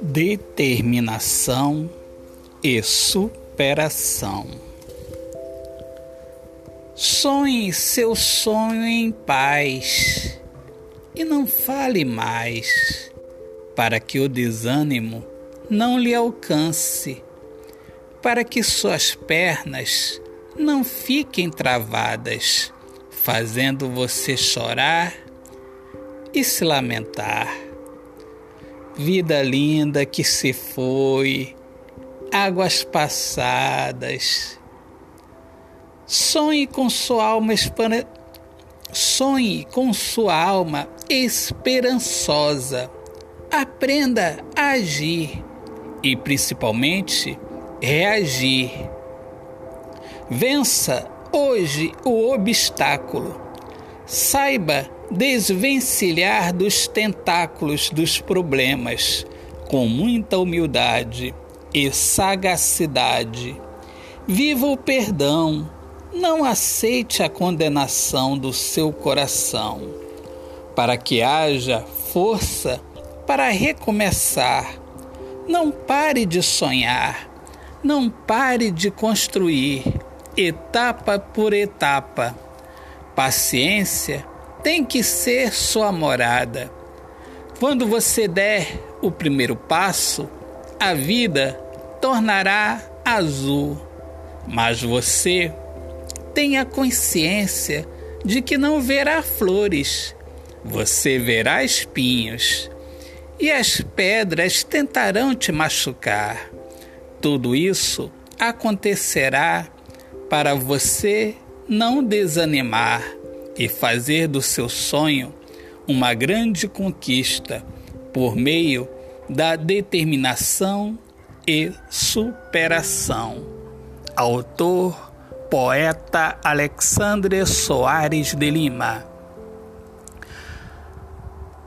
Determinação e superação. Sonhe seu sonho em paz e não fale mais, para que o desânimo não lhe alcance, para que suas pernas não fiquem travadas, fazendo você chorar e se lamentar. Vida linda que se foi, águas passadas. Sonhe com sua alma espana... sonhe com sua alma esperançosa. Aprenda a agir e principalmente reagir. Vença hoje o obstáculo. Saiba desvencilhar dos tentáculos dos problemas com muita humildade e sagacidade. Viva o perdão, não aceite a condenação do seu coração, para que haja força para recomeçar. Não pare de sonhar, não pare de construir, etapa por etapa. Paciência tem que ser sua morada. Quando você der o primeiro passo, a vida tornará azul, mas você tenha consciência de que não verá flores, você verá espinhos, e as pedras tentarão te machucar. Tudo isso acontecerá para você não desanimar e fazer do seu sonho uma grande conquista por meio da determinação e superação. Autor, poeta Alexandre Soares de Lima.